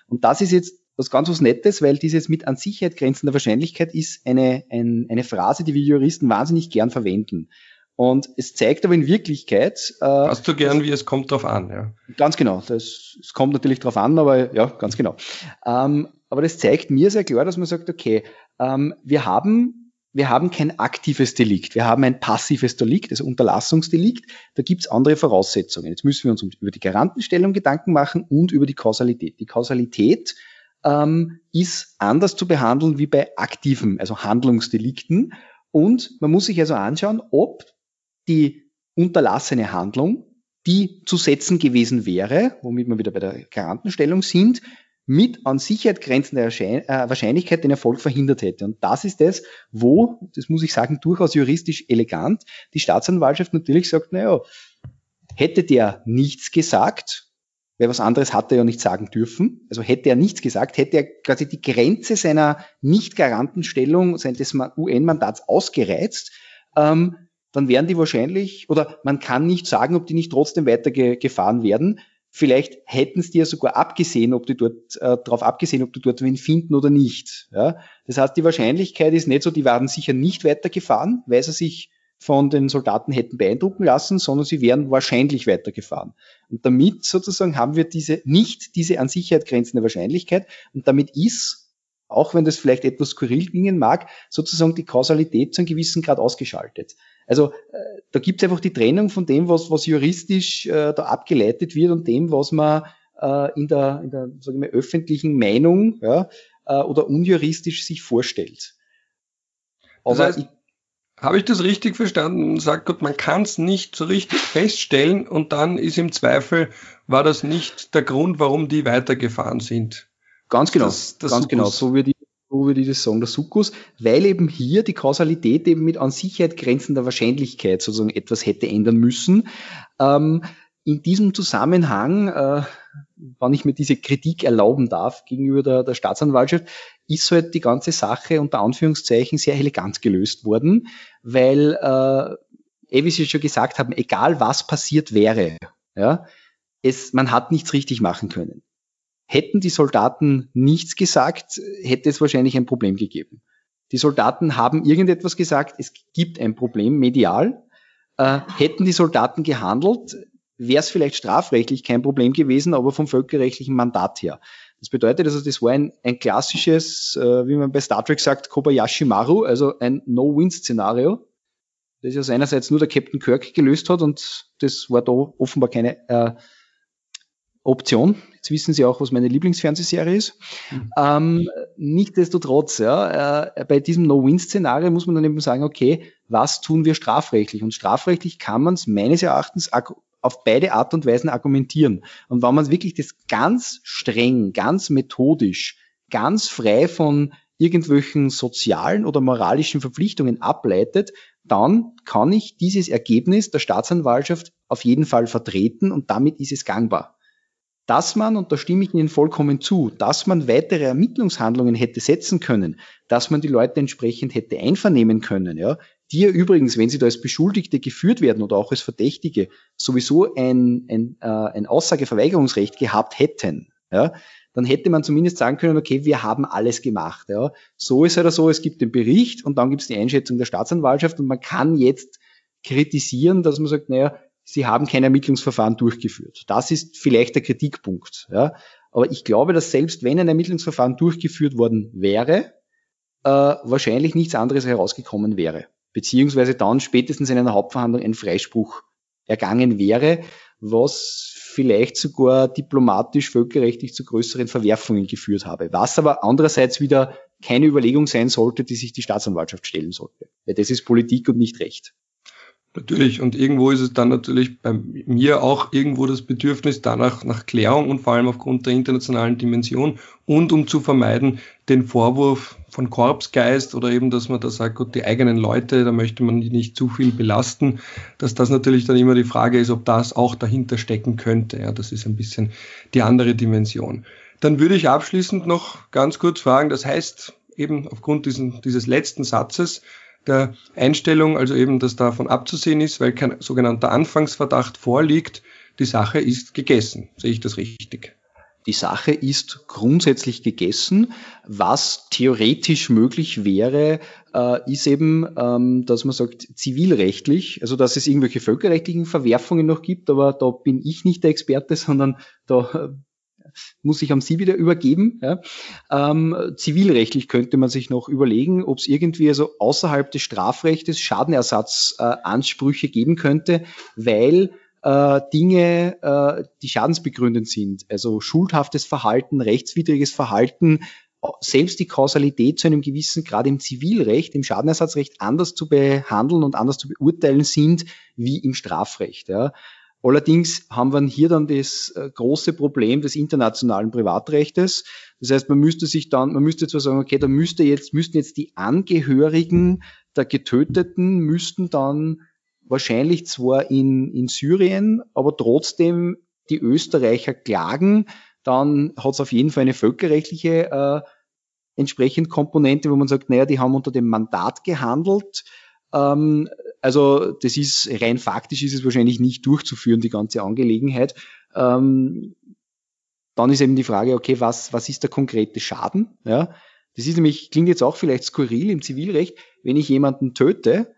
Und das ist jetzt was ganz was Nettes, weil dieses mit an Sicherheit grenzender Wahrscheinlichkeit ist eine, ein, eine Phrase, die wir Juristen wahnsinnig gern verwenden. Und es zeigt aber in Wirklichkeit. Äh, Hast du gern, wie es kommt drauf an, ja. Ganz genau. Das, es kommt natürlich drauf an, aber ja, ganz genau. Ähm, aber das zeigt mir sehr klar, dass man sagt, okay, ähm, wir haben wir haben kein aktives Delikt, wir haben ein passives Delikt, also Unterlassungsdelikt. Da gibt's andere Voraussetzungen. Jetzt müssen wir uns über die Garantenstellung Gedanken machen und über die Kausalität. Die Kausalität ähm, ist anders zu behandeln wie bei aktiven, also Handlungsdelikten. Und man muss sich also anschauen, ob die unterlassene Handlung, die zu setzen gewesen wäre, womit wir wieder bei der Garantenstellung sind, mit an Sicherheit grenzender äh, Wahrscheinlichkeit den Erfolg verhindert hätte. Und das ist das, wo, das muss ich sagen, durchaus juristisch elegant, die Staatsanwaltschaft natürlich sagt, naja, hätte der nichts gesagt, weil was anderes hat er ja nicht sagen dürfen. Also hätte er nichts gesagt, hätte er quasi die Grenze seiner Nicht-Garantenstellung, seines UN-Mandats ausgereizt, ähm, dann wären die wahrscheinlich, oder man kann nicht sagen, ob die nicht trotzdem weitergefahren werden. Vielleicht hätten es die ja sogar abgesehen, ob die dort, äh, darauf abgesehen, ob die dort wen finden oder nicht. Ja? Das heißt, die Wahrscheinlichkeit ist nicht so, die waren sicher nicht weitergefahren, weil sie sich von den Soldaten hätten beeindrucken lassen, sondern sie wären wahrscheinlich weitergefahren. Und damit sozusagen haben wir diese, nicht diese an Sicherheit grenzende Wahrscheinlichkeit und damit ist, auch wenn das vielleicht etwas skurril klingen mag, sozusagen die Kausalität zu einem gewissen Grad ausgeschaltet. Also äh, da gibt es einfach die Trennung von dem, was, was juristisch äh, da abgeleitet wird und dem, was man äh, in der, in der sagen wir, öffentlichen Meinung ja, äh, oder unjuristisch sich vorstellt. Aber das heißt, ich, habe ich das richtig verstanden sagt Gott, man kann es nicht so richtig feststellen und dann ist im Zweifel, war das nicht der Grund, warum die weitergefahren sind? Ganz genau, das, das ganz genau, so würde ich, so würde ich das sagen, der Sukkus, weil eben hier die Kausalität eben mit an Sicherheit grenzender Wahrscheinlichkeit sozusagen etwas hätte ändern müssen. Ähm, in diesem Zusammenhang, äh, wann ich mir diese Kritik erlauben darf gegenüber der, der Staatsanwaltschaft, ist halt die ganze Sache unter Anführungszeichen sehr elegant gelöst worden, weil, äh, wie Sie schon gesagt haben, egal was passiert wäre, ja, es, man hat nichts richtig machen können. Hätten die Soldaten nichts gesagt, hätte es wahrscheinlich ein Problem gegeben. Die Soldaten haben irgendetwas gesagt, es gibt ein Problem medial. Äh, hätten die Soldaten gehandelt, wäre es vielleicht strafrechtlich kein Problem gewesen, aber vom völkerrechtlichen Mandat her. Das bedeutet also, das war ein, ein klassisches, äh, wie man bei Star Trek sagt, Kobayashi Maru, also ein No-Win-Szenario, das ja seinerseits nur der Captain Kirk gelöst hat und das war da offenbar keine, äh, Option. Jetzt wissen Sie auch, was meine Lieblingsfernsehserie ist. Mhm. Ähm, nichtsdestotrotz, ja, äh, bei diesem No-Win-Szenario muss man dann eben sagen, okay, was tun wir strafrechtlich? Und strafrechtlich kann man es meines Erachtens auf beide Art und Weisen argumentieren. Und wenn man wirklich das ganz streng, ganz methodisch, ganz frei von irgendwelchen sozialen oder moralischen Verpflichtungen ableitet, dann kann ich dieses Ergebnis der Staatsanwaltschaft auf jeden Fall vertreten und damit ist es gangbar dass man, und da stimme ich Ihnen vollkommen zu, dass man weitere Ermittlungshandlungen hätte setzen können, dass man die Leute entsprechend hätte einvernehmen können, ja, die ja übrigens, wenn sie da als Beschuldigte geführt werden oder auch als Verdächtige, sowieso ein, ein, äh, ein Aussageverweigerungsrecht gehabt hätten, ja, dann hätte man zumindest sagen können, okay, wir haben alles gemacht. Ja. So ist oder so, es gibt den Bericht und dann gibt es die Einschätzung der Staatsanwaltschaft und man kann jetzt kritisieren, dass man sagt, naja, Sie haben kein Ermittlungsverfahren durchgeführt. Das ist vielleicht der Kritikpunkt. Ja. Aber ich glaube, dass selbst wenn ein Ermittlungsverfahren durchgeführt worden wäre, äh, wahrscheinlich nichts anderes herausgekommen wäre. Beziehungsweise dann spätestens in einer Hauptverhandlung ein Freispruch ergangen wäre, was vielleicht sogar diplomatisch, völkerrechtlich zu größeren Verwerfungen geführt habe. Was aber andererseits wieder keine Überlegung sein sollte, die sich die Staatsanwaltschaft stellen sollte. Weil das ist Politik und nicht Recht. Natürlich, und irgendwo ist es dann natürlich bei mir auch irgendwo das Bedürfnis danach nach Klärung und vor allem aufgrund der internationalen Dimension und um zu vermeiden den Vorwurf von Korpsgeist oder eben, dass man da sagt, gut, die eigenen Leute, da möchte man die nicht zu viel belasten, dass das natürlich dann immer die Frage ist, ob das auch dahinter stecken könnte. Ja, das ist ein bisschen die andere Dimension. Dann würde ich abschließend noch ganz kurz fragen, das heißt eben aufgrund diesen, dieses letzten Satzes, der Einstellung, also eben, dass davon abzusehen ist, weil kein sogenannter Anfangsverdacht vorliegt, die Sache ist gegessen. Sehe ich das richtig? Die Sache ist grundsätzlich gegessen. Was theoretisch möglich wäre, äh, ist eben, ähm, dass man sagt, zivilrechtlich, also dass es irgendwelche völkerrechtlichen Verwerfungen noch gibt, aber da bin ich nicht der Experte, sondern da muss ich am Sie wieder übergeben. Ja. Ähm, zivilrechtlich könnte man sich noch überlegen, ob es irgendwie also außerhalb des Strafrechtes Schadenersatzansprüche äh, geben könnte, weil äh, Dinge, äh, die schadensbegründend sind, also schuldhaftes Verhalten, rechtswidriges Verhalten, selbst die Kausalität zu einem gewissen Grad im Zivilrecht, im Schadenersatzrecht anders zu behandeln und anders zu beurteilen sind wie im Strafrecht. Ja. Allerdings haben wir hier dann das äh, große Problem des internationalen Privatrechtes. Das heißt, man müsste sich dann, man müsste zwar sagen, okay, da müsste jetzt, müssten jetzt die Angehörigen der Getöteten müssten dann wahrscheinlich zwar in, in Syrien, aber trotzdem die Österreicher klagen, dann hat es auf jeden Fall eine völkerrechtliche äh, entsprechend Komponente, wo man sagt, naja, die haben unter dem Mandat gehandelt. Ähm, also das ist rein faktisch ist es wahrscheinlich nicht durchzuführen, die ganze Angelegenheit. Ähm, dann ist eben die Frage, okay, was, was ist der konkrete Schaden? Ja, das ist nämlich, klingt jetzt auch vielleicht skurril im Zivilrecht, wenn ich jemanden töte,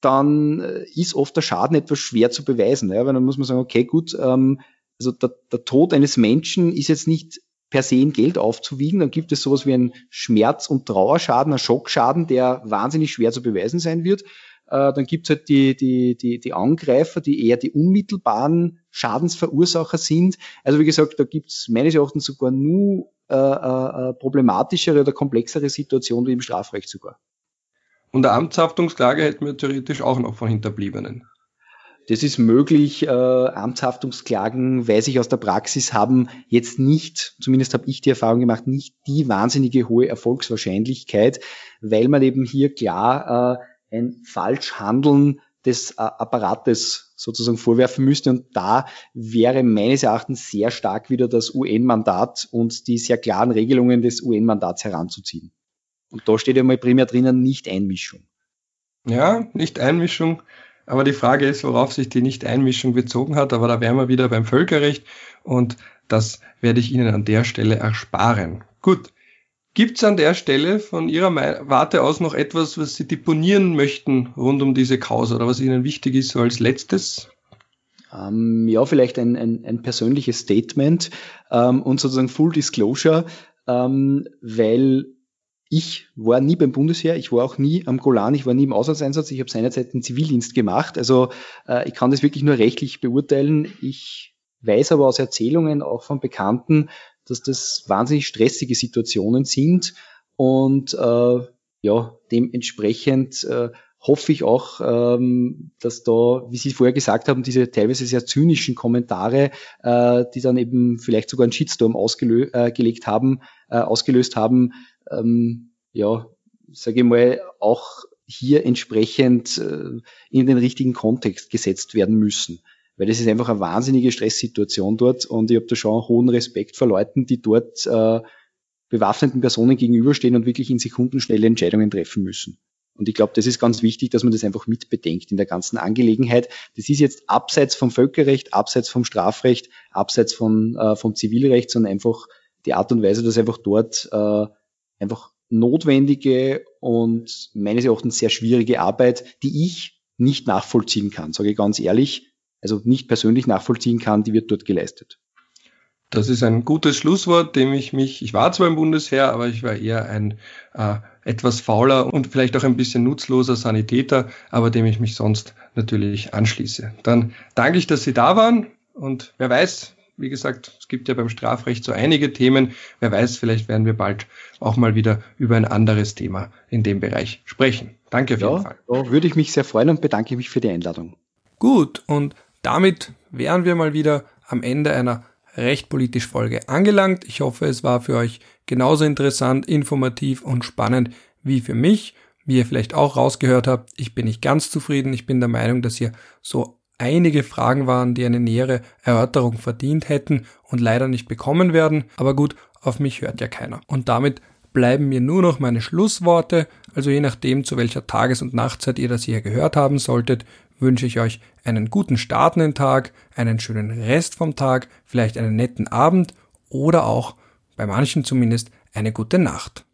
dann äh, ist oft der Schaden etwas schwer zu beweisen, ja, weil dann muss man sagen, okay, gut, ähm, also der, der Tod eines Menschen ist jetzt nicht per se in Geld aufzuwiegen, dann gibt es sowas wie einen Schmerz- und Trauerschaden, einen Schockschaden, der wahnsinnig schwer zu beweisen sein wird. Äh, dann gibt's halt die, die, die, die Angreifer, die eher die unmittelbaren Schadensverursacher sind. Also wie gesagt, da gibt's meines Erachtens sogar nur äh, äh, problematischere oder komplexere Situationen wie im Strafrecht sogar. Und eine Amtshaftungsklage hätten wir theoretisch auch noch von Hinterbliebenen. Das ist möglich. Äh, Amtshaftungsklagen, weiß ich aus der Praxis, haben jetzt nicht, zumindest habe ich die Erfahrung gemacht, nicht die wahnsinnige hohe Erfolgswahrscheinlichkeit, weil man eben hier klar äh, ein Falschhandeln des äh, Apparates sozusagen vorwerfen müsste. Und da wäre meines Erachtens sehr stark wieder das UN-Mandat und die sehr klaren Regelungen des UN-Mandats heranzuziehen. Und da steht ja mal primär drinnen Nicht-Einmischung. Ja, Nicht-Einmischung. Aber die Frage ist, worauf sich die Nicht-Einmischung bezogen hat. Aber da wären wir wieder beim Völkerrecht und das werde ich Ihnen an der Stelle ersparen. Gut. Gibt es an der Stelle von Ihrer Warte aus noch etwas, was Sie deponieren möchten rund um diese Causa oder was Ihnen wichtig ist so als letztes? Ähm, ja, vielleicht ein, ein, ein persönliches Statement ähm, und sozusagen Full Disclosure, ähm, weil ich war nie beim Bundesheer, ich war auch nie am Golan, ich war nie im Auslandseinsatz, ich habe seinerzeit den Zivildienst gemacht. Also äh, ich kann das wirklich nur rechtlich beurteilen. Ich weiß aber aus Erzählungen auch von Bekannten, dass das wahnsinnig stressige Situationen sind und äh, ja, dementsprechend äh, hoffe ich auch, ähm, dass da, wie Sie vorher gesagt haben, diese teilweise sehr zynischen Kommentare, äh, die dann eben vielleicht sogar einen Shitstorm ausgelöst äh, haben, äh, ausgelöst haben, ähm, ja, sage ich mal, auch hier entsprechend äh, in den richtigen Kontext gesetzt werden müssen. Weil das ist einfach eine wahnsinnige Stresssituation dort und ich habe da schon hohen Respekt vor Leuten, die dort äh, bewaffneten Personen gegenüberstehen und wirklich in Sekunden schnelle Entscheidungen treffen müssen. Und ich glaube, das ist ganz wichtig, dass man das einfach mitbedenkt in der ganzen Angelegenheit. Das ist jetzt abseits vom Völkerrecht, abseits vom Strafrecht, abseits von, äh, vom Zivilrecht, sondern einfach die Art und Weise, dass einfach dort äh, einfach notwendige und meines Erachtens sehr schwierige Arbeit, die ich nicht nachvollziehen kann, sage ich ganz ehrlich, also nicht persönlich nachvollziehen kann, die wird dort geleistet. Das ist ein gutes Schlusswort, dem ich mich, ich war zwar im Bundesheer, aber ich war eher ein äh, etwas fauler und vielleicht auch ein bisschen nutzloser Sanitäter, aber dem ich mich sonst natürlich anschließe. Dann danke ich, dass Sie da waren und wer weiß, wie gesagt, es gibt ja beim Strafrecht so einige Themen. Wer weiß, vielleicht werden wir bald auch mal wieder über ein anderes Thema in dem Bereich sprechen. Danke auf ja, jeden Fall. Da würde ich mich sehr freuen und bedanke mich für die Einladung. Gut, und damit wären wir mal wieder am Ende einer recht politisch Folge angelangt. Ich hoffe, es war für euch genauso interessant, informativ und spannend wie für mich. Wie ihr vielleicht auch rausgehört habt, ich bin nicht ganz zufrieden. Ich bin der Meinung, dass hier so einige Fragen waren, die eine nähere Erörterung verdient hätten und leider nicht bekommen werden. Aber gut, auf mich hört ja keiner. Und damit bleiben mir nur noch meine Schlussworte. Also je nachdem, zu welcher Tages- und Nachtzeit ihr das hier gehört haben solltet, wünsche ich euch einen guten Start in den Tag, einen schönen Rest vom Tag, vielleicht einen netten Abend oder auch, bei manchen zumindest, eine gute Nacht.